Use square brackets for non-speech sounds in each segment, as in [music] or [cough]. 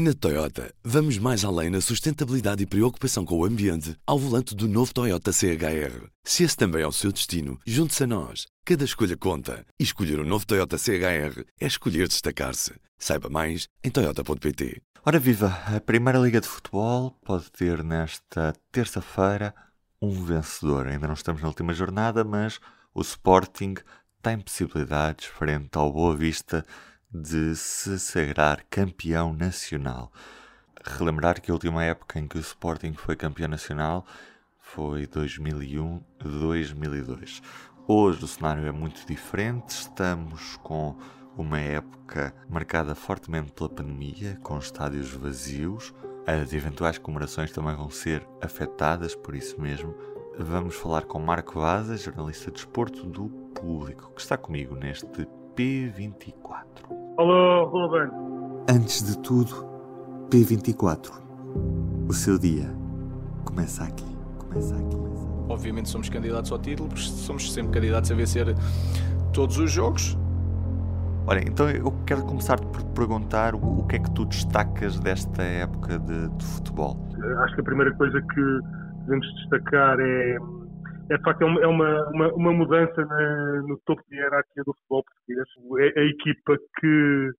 Na Toyota, vamos mais além na sustentabilidade e preocupação com o ambiente ao volante do novo Toyota CHR. Se esse também é o seu destino, junte-se a nós. Cada escolha conta. E escolher o um novo Toyota CHR é escolher destacar-se. Saiba mais em Toyota.pt. Ora viva, a Primeira Liga de Futebol pode ter nesta terça-feira um vencedor. Ainda não estamos na última jornada, mas o Sporting tem possibilidades frente ao Boa Vista de se sagrar campeão nacional. Relembrar que a última época em que o Sporting foi campeão nacional foi 2001-2002. Hoje o cenário é muito diferente, estamos com uma época marcada fortemente pela pandemia, com estádios vazios. As eventuais comemorações também vão ser afetadas, por isso mesmo. Vamos falar com Marco Vaza, jornalista de esporto do Público, que está comigo neste P24. Alô, Ruben. Antes de tudo, P24. O seu dia começa aqui. Começa aqui. Obviamente somos candidatos ao título, porque somos sempre candidatos a vencer todos os jogos. Olha, então eu quero começar por perguntar o que é que tu destacas desta época de, de futebol. Acho que a primeira coisa que devemos destacar é é de facto é uma, é uma, uma mudança na, no topo de hierarquia do futebol português. É a equipa que,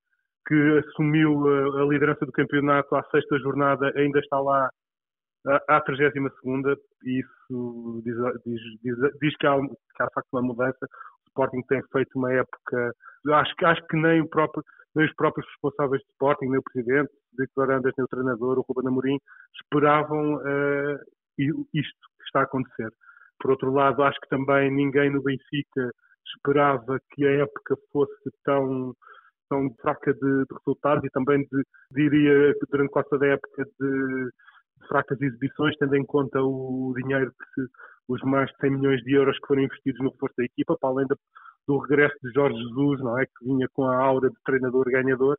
que assumiu a, liderança do campeonato à sexta jornada ainda está lá à 32 segunda e isso diz, diz, diz, diz que, há, que há de facto uma mudança. O Sporting tem feito uma época, acho, acho que nem, próprio, nem os próprios responsáveis do Sporting, nem o presidente, Victor Andas, nem o treinador, o Ruben Amorim, esperavam uh, isto que está a acontecer. Por outro lado, acho que também ninguém no Benfica esperava que a época fosse tão, tão fraca de, de resultados e também de, diria durante quase toda a época de, de, fracas exibições, tendo em conta o dinheiro que se, os mais de 100 milhões de euros que foram investidos no reforço da equipa, para além do regresso de Jorge Jesus, não é, que vinha com a aura de treinador ganhador.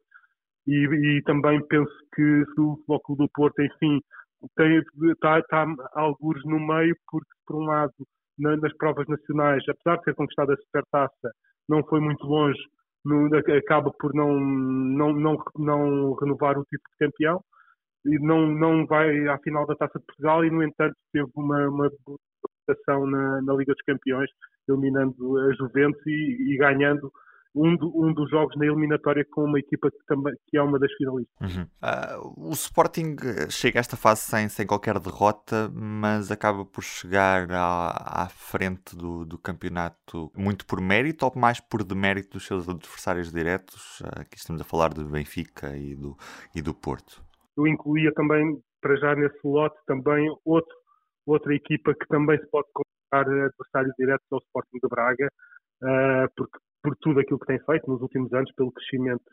E, e também penso que se o Futebol do Porto, enfim, está, está alguns no meio, porque, por um lado, na, nas provas nacionais, apesar de ter conquistado a supertaça, não foi muito longe, no, acaba por não, não, não, não renovar o título de campeão e não, não vai à final da Taça de Portugal e, no entanto, teve uma, uma votação na, na Liga dos Campeões, eliminando a Juventus e, e ganhando um, do, um, dos jogos na eliminatória com uma equipa que, também, que é uma das finalistas. Uhum. Uh, o Sporting eh, chega a esta fase sem, sem qualquer derrota, mas acaba por chegar à, à frente do, do campeonato muito por mérito ou mais por demérito dos seus adversários diretos? Uh, aqui estamos a falar do Benfica e do, e do Porto. Eu incluía também, para já nesse lote, também outro, outra equipa que também se pode considerar adversário direto ao Sporting de Braga, Uh, porque por tudo aquilo que tem feito nos últimos anos, pelo crescimento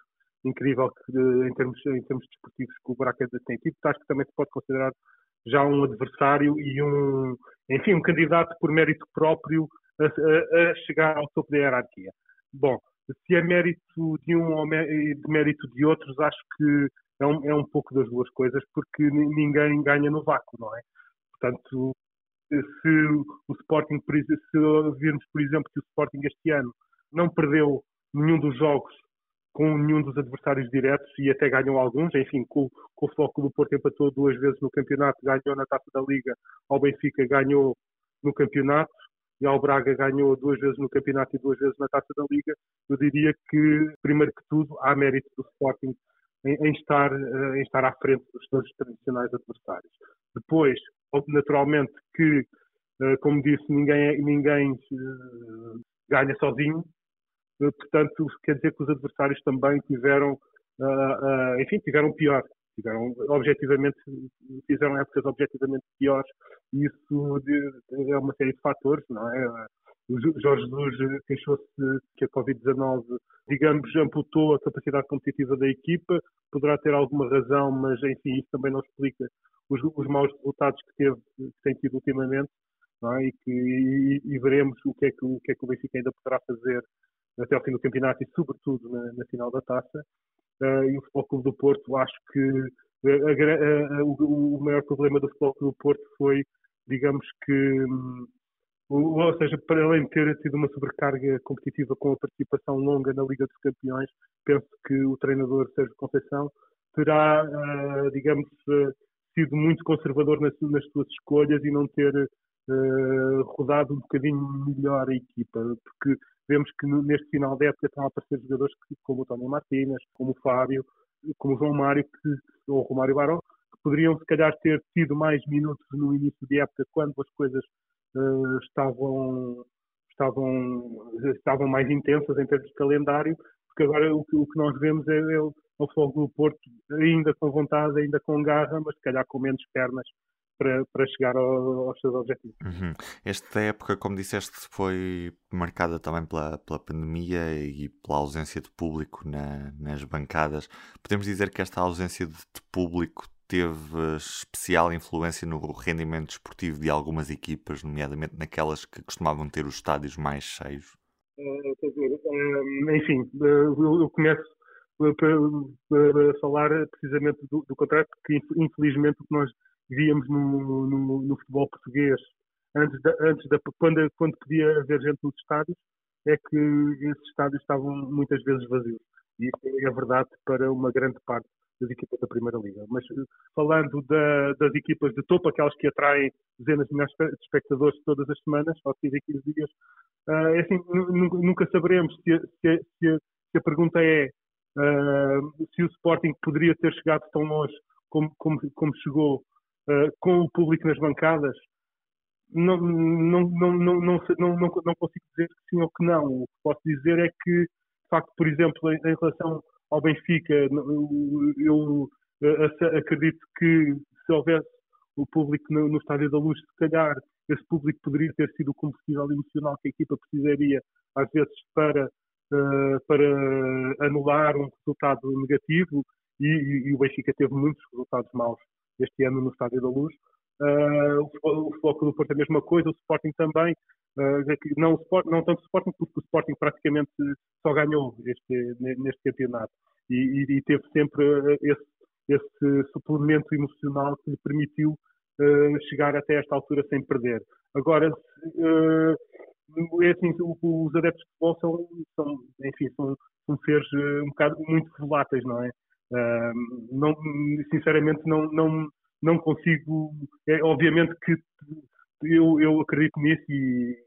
incrível que, em, termos, em termos desportivos que o Braga tem tido, acho que também se pode considerar já um adversário e um, enfim, um candidato por mérito próprio a, a, a chegar ao topo da hierarquia. Bom, se é mérito de um ou de mérito de outros, acho que é um, é um pouco das duas coisas, porque ninguém ganha no vácuo, não é? Portanto, se o Sporting, se virmos, por exemplo, que o Sporting este ano não perdeu nenhum dos jogos com nenhum dos adversários diretos e até ganhou alguns. Enfim, com, com o Foco do Porto empatou duas vezes no campeonato, ganhou na Taça da Liga, ao Benfica ganhou no campeonato e ao Braga ganhou duas vezes no campeonato e duas vezes na Taça da Liga. Eu diria que, primeiro que tudo, há mérito do Sporting em, em estar, eh, em estar à frente dos seus tradicionais adversários. Depois, naturalmente, que, eh, como disse, ninguém, ninguém eh, ganha sozinho, portanto, quer dizer que os adversários também tiveram, uh, uh, enfim, tiveram pior. Tiveram, objetivamente, fizeram épocas objetivamente piores e isso é uma série de fatores, não é? O Jorge Jesus queixou-se que a Covid-19, digamos, amputou a capacidade competitiva da equipa, poderá ter alguma razão, mas enfim, isso também não explica os, os maus resultados que, teve, que tem tido ultimamente, é? e, que, e, e, veremos o que, é que, o que é que o Benfica ainda poderá fazer até ao fim do campeonato e, sobretudo, na, na final da taça. Uh, e o Futebol Clube do Porto, acho que a, a, a, o, o, maior problema do Futebol Clube do Porto foi, digamos que, um, ou seja, para além de ter tido uma sobrecarga competitiva com a participação longa na Liga dos Campeões, penso que o treinador Sérgio Conceição terá, uh, digamos, uh, sido muito conservador nas, nas, suas escolhas e não ter rodado um bocadinho melhor a equipa, porque vemos que neste final de época estão a aparecer jogadores como o Tony Martínez, como o Fábio, como o João Mário que, ou o Romário Barão, que poderiam se calhar ter tido mais minutos no início de época quando as coisas estavam estavam, estavam mais intensas em termos de calendário, porque agora o que, o que nós vemos é, é o, é Fogo do Porto ainda com vontade, ainda com garra, mas se calhar com menos pernas para, para chegar ao, aos seus objetivos. Uhum. Esta época, como disseste, foi marcada também pela, pela pandemia e pela ausência de público na, nas bancadas. Podemos dizer que esta ausência de público teve especial influência no rendimento esportivo de algumas equipas, nomeadamente naquelas que costumavam ter os estádios mais cheios? Uh, uh, enfim, uh, eu começo a falar precisamente do, do contrário, porque infelizmente o que nós víamos no, no, no futebol português antes, da, antes da, quando, quando podia haver gente nos estádios, é que esses estádios estavam muitas vezes vazios. E isso é verdade para uma grande parte das equipas da Primeira Liga. Mas eh, falando da, das equipas de topo, aquelas que atraem dezenas de milhares de espectadores todas as semanas, ou 15 a 15 dias, uh, é assim, nunca saberemos se, se, se, se, a pergunta é uh, se o Sporting poderia ter chegado tão longe como, como, como chegou uh, com o público nas bancadas. Não, não, não, não, não, não, não, consigo dizer que sim ou que não. O que posso dizer é que, de facto, por exemplo, em, relação ao Benfica, eu, acredito que se houvesse o público no, no Estádio da Luz, se calhar esse público poderia ter sido o combustível emocional que a equipa precisaria, às vezes, para, uh, para anular um resultado negativo, e, e, e, o Benfica teve muitos resultados maus este ano no Estádio da Luz. Uh, o, Foco do Porto é a mesma coisa, o Sporting também, Uh, não, o não tanto o Sporting, porque o Sporting praticamente só ganhou este, neste campeonato e, e, teve sempre eh, esse, esse, suplemento emocional que lhe permitiu chegar até esta altura sem perder. Agora, é assim, os adeptos de futebol são, são enfim, são, são seres um bocado muito voláteis, não é? Não, sinceramente, não, não, não consigo. É, obviamente que eu, eu acredito nisso e,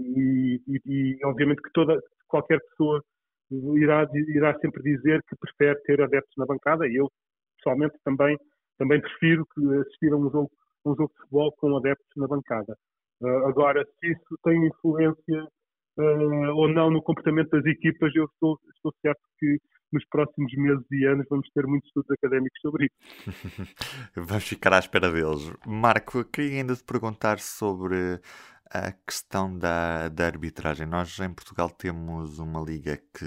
e, e, e, obviamente que toda qualquer pessoa irá, irá sempre dizer que prefere ter adeptos na bancada e eu pessoalmente também também prefiro assistir a um jogo, um jogo de futebol com adeptos na bancada. Uh, agora, se isso tem influência uh, ou não no comportamento das equipas, eu estou, estou certo que nos próximos meses e anos vamos ter muitos estudos académicos sobre isso. [laughs] vamos ficar à espera deles. Marco, queria ainda te perguntar sobre a questão da, da arbitragem. Nós em Portugal temos uma liga que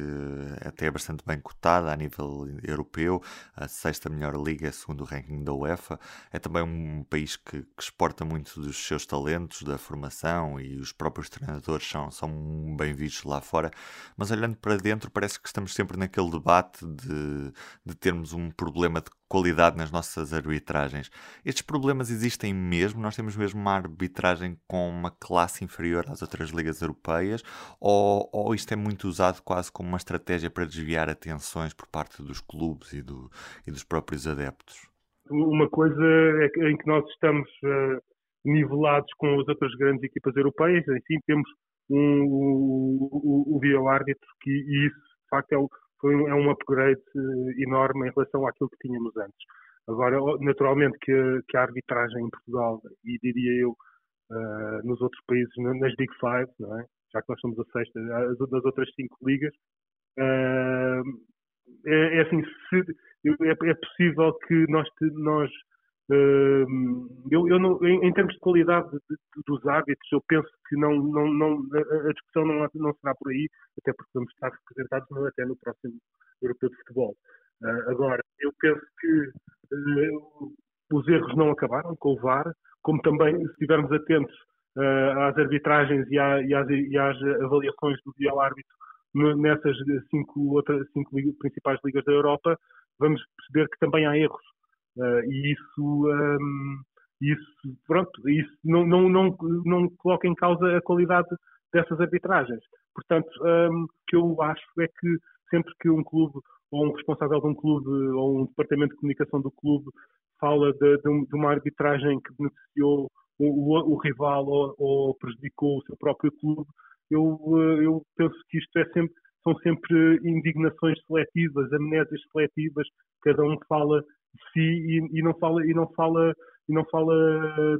até é bastante bem cotada a nível europeu, a sexta melhor liga segundo o ranking da UEFA. É também um país que, que exporta muito dos seus talentos, da formação e os próprios treinadores são, são bem vistos lá fora. Mas olhando para dentro, parece que estamos sempre naquele debate de, de termos um problema de qualidade nas nossas arbitragens. Estes problemas existem mesmo? Nós temos mesmo uma arbitragem com uma classe inferior às outras ligas europeias? Ou, ou isto é muito usado quase como uma estratégia para desviar atenções por parte dos clubes e, do, e dos próprios adeptos? Uma coisa é em que nós estamos uh, nivelados com as outras grandes equipas europeias, enfim, temos um, o, o, o vídeo-árbitro que e isso, de facto, é o, foi, é um upgrade eh, enorme em relação àquilo que tínhamos antes. Agora, naturalmente que, que a arbitragem em Portugal, e diria eu, uh, nos outros países, nas Big Five, não é? já que nós somos a sexta, das outras cinco ligas, uh, é, é, assim, se, é, é, possível que nós, nós eu, eu não, em, em, termos de qualidade de, de, dos árbitros, eu penso que não, não, não, a, discussão não, não será por aí, até porque vamos estar representados não, até no próximo Europeu de Futebol. Uh, agora, eu penso que uh, os erros não acabaram com o VAR, como também, se estivermos atentos uh, às arbitragens e, à, e, às, e, às, avaliações do dia árbitro nessas cinco, cinco principais ligas da Europa, vamos perceber que também há erros e isso, um, isso, pronto, isso não, não, não, não coloca em causa a qualidade dessas arbitragens. Portanto, um, o que eu acho é que sempre que um clube ou um responsável de um clube ou um departamento de comunicação do clube fala de, de, de uma arbitragem que beneficiou o, o, o rival ou, ou, prejudicou o seu próprio clube, eu, eh, eu penso que isto é sempre, são sempre indignações seletivas, amnésias seletivas, cada um fala de si e, e não fala e não fala e não fala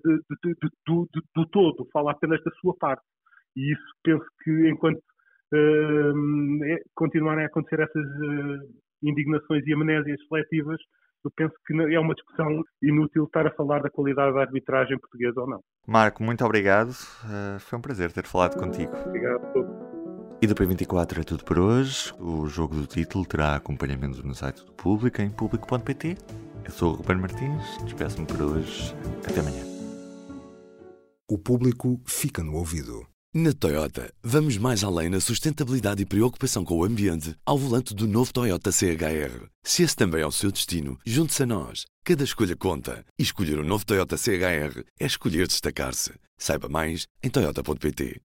de, de, de, do, do todo, fala apenas da sua parte. E isso penso que enquanto uh, é, continuarem a acontecer essas uh, indignações e amnésias seletivas, eu penso que é uma discussão inútil estar a falar da qualidade da arbitragem portuguesa ou não. Marco, muito obrigado. Uh, foi um prazer ter falado contigo. Obrigado a todos. E do P24 é tudo por hoje. O jogo do título terá acompanhamento no site do Público em público.pt. Eu sou o Ruben Martins, despeço-me por hoje. Até amanhã. O público fica no ouvido. Na Toyota, vamos mais além na sustentabilidade e preocupação com o ambiente ao volante do novo Toyota CHR. Se esse também é o seu destino, junte-se a nós. Cada escolha conta. E escolher o um novo Toyota CHR é escolher destacar-se. Saiba mais em Toyota.pt.